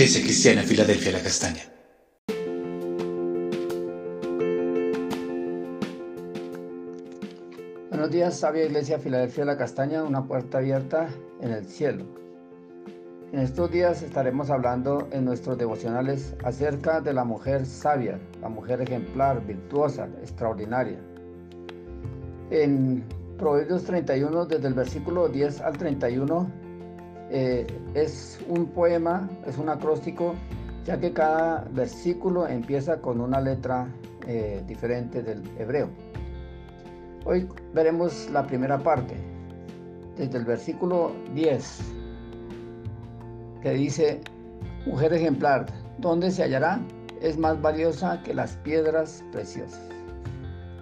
Iglesia Cristiana Filadelfia La Castaña. Buenos días, sabia Iglesia Filadelfia La Castaña, una puerta abierta en el cielo. En estos días estaremos hablando en nuestros devocionales acerca de la mujer sabia, la mujer ejemplar, virtuosa, extraordinaria. En Proverbios 31, desde el versículo 10 al 31, eh, es un poema, es un acróstico, ya que cada versículo empieza con una letra eh, diferente del hebreo. Hoy veremos la primera parte, desde el versículo 10 que dice, mujer ejemplar, ¿dónde se hallará? Es más valiosa que las piedras preciosas.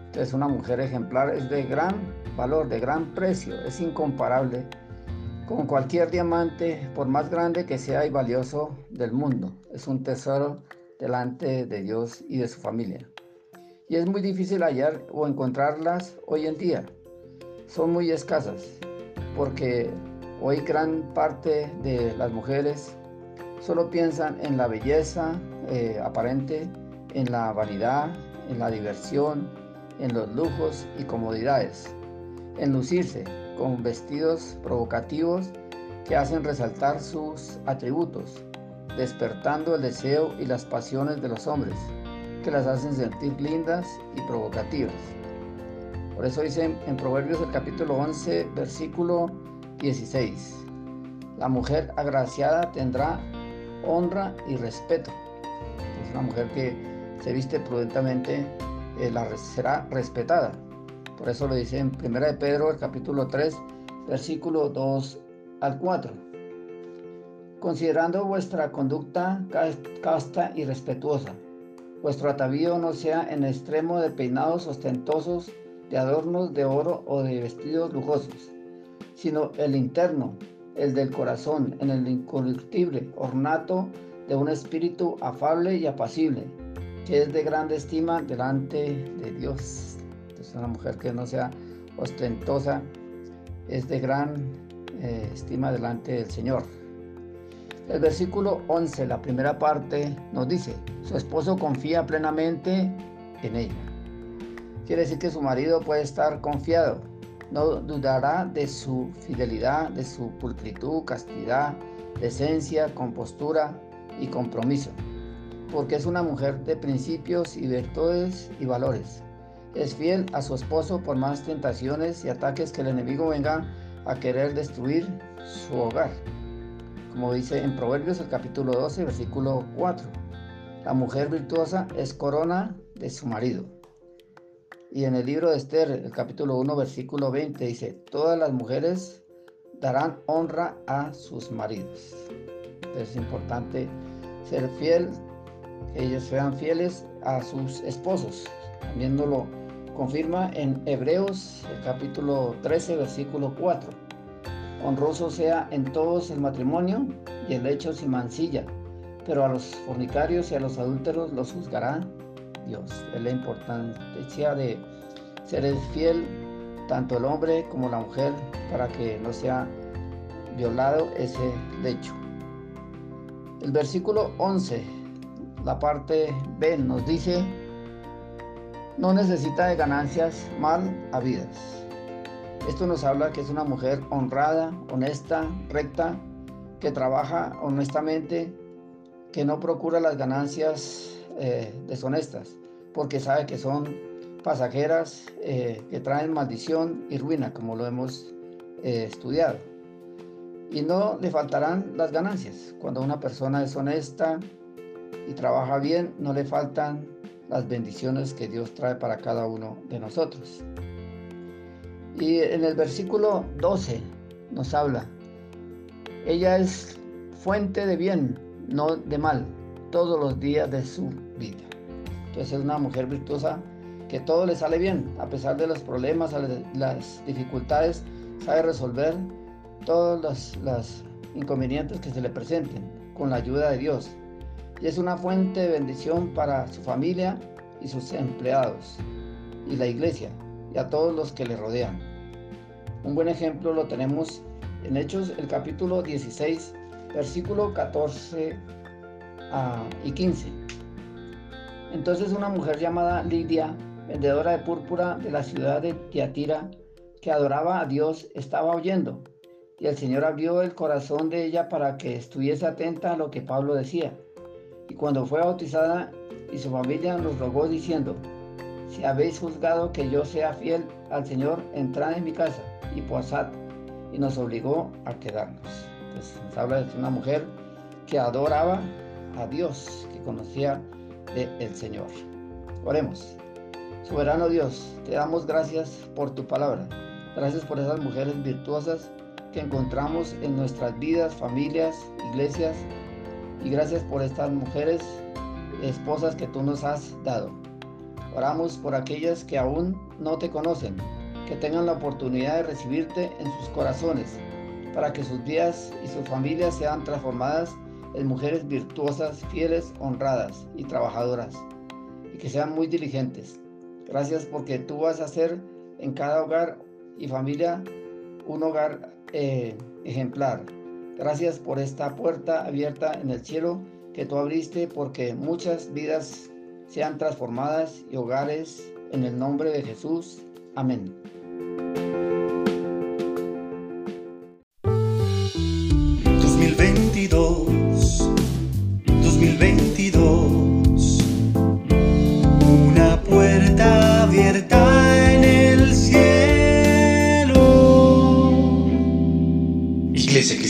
Entonces una mujer ejemplar es de gran valor, de gran precio, es incomparable con cualquier diamante, por más grande que sea y valioso del mundo. Es un tesoro delante de Dios y de su familia. Y es muy difícil hallar o encontrarlas hoy en día. Son muy escasas porque Hoy gran parte de las mujeres solo piensan en la belleza eh, aparente, en la vanidad, en la diversión, en los lujos y comodidades, en lucirse con vestidos provocativos que hacen resaltar sus atributos, despertando el deseo y las pasiones de los hombres, que las hacen sentir lindas y provocativas. Por eso dice en Proverbios el capítulo 11, versículo 16. La mujer agraciada tendrá honra y respeto. Es una mujer que se viste prudentemente, eh, la, será respetada. Por eso lo dice en 1 de Pedro, capítulo 3, versículo 2 al 4. Considerando vuestra conducta casta y respetuosa, vuestro atavío no sea en extremo de peinados ostentosos, de adornos de oro o de vestidos lujosos sino el interno, el del corazón, en el incorruptible ornato de un espíritu afable y apacible, que es de grande estima delante de Dios. Es una mujer que no sea ostentosa, es de gran eh, estima delante del Señor. El versículo 11, la primera parte, nos dice, su esposo confía plenamente en ella. Quiere decir que su marido puede estar confiado, no dudará de su fidelidad, de su pulcritud, castidad, decencia, compostura y compromiso, porque es una mujer de principios y virtudes y valores. Es fiel a su esposo por más tentaciones y ataques que el enemigo venga a querer destruir su hogar. Como dice en Proverbios el capítulo 12, versículo 4. La mujer virtuosa es corona de su marido. Y en el libro de Esther, el capítulo 1, versículo 20, dice, todas las mujeres darán honra a sus maridos. es importante ser fiel, que ellos sean fieles a sus esposos. También nos lo confirma en Hebreos, el capítulo 13, versículo 4. Honroso sea en todos el matrimonio y el hecho sin mancilla, pero a los fornicarios y a los adúlteros los juzgará Dios. Es la importancia de ser fiel tanto el hombre como la mujer para que no sea violado ese lecho. El versículo 11, la parte B, nos dice, no necesita de ganancias mal habidas. Esto nos habla que es una mujer honrada, honesta, recta, que trabaja honestamente, que no procura las ganancias eh, deshonestas, porque sabe que son pasajeras eh, que traen maldición y ruina, como lo hemos eh, estudiado. Y no le faltarán las ganancias. Cuando una persona es honesta y trabaja bien, no le faltan las bendiciones que Dios trae para cada uno de nosotros. Y en el versículo 12 nos habla, ella es fuente de bien, no de mal, todos los días de su vida. Entonces es una mujer virtuosa que todo le sale bien, a pesar de los problemas, las dificultades, sabe resolver todos los, inconvenientes que se le presenten con la ayuda de Dios. Y es una fuente de bendición para su familia y sus empleados, y la iglesia, y a todos los que le rodean. Un buen ejemplo lo tenemos en Hechos, el capítulo 16, versículo 14 y 15. Entonces una mujer llamada Lidia, vendedora de púrpura de la ciudad de Tiatira, que adoraba a Dios, estaba oyendo. Y el Señor abrió el corazón de ella para que estuviese atenta a lo que Pablo decía. Y cuando fue bautizada y su familia nos rogó diciendo, si habéis juzgado que yo sea fiel al Señor, entrad en mi casa y posad. Y nos obligó a quedarnos. Entonces nos habla de una mujer que adoraba a Dios, que conocía del Señor. Oremos. Soberano Dios, te damos gracias por tu palabra. Gracias por esas mujeres virtuosas que encontramos en nuestras vidas, familias, iglesias. Y gracias por estas mujeres, esposas que tú nos has dado. Oramos por aquellas que aún no te conocen, que tengan la oportunidad de recibirte en sus corazones, para que sus vidas y sus familias sean transformadas en mujeres virtuosas, fieles, honradas y trabajadoras, y que sean muy diligentes. Gracias porque tú vas a hacer en cada hogar y familia un hogar eh, ejemplar. Gracias por esta puerta abierta en el cielo que tú abriste porque muchas vidas sean transformadas y hogares en el nombre de Jesús. Amén.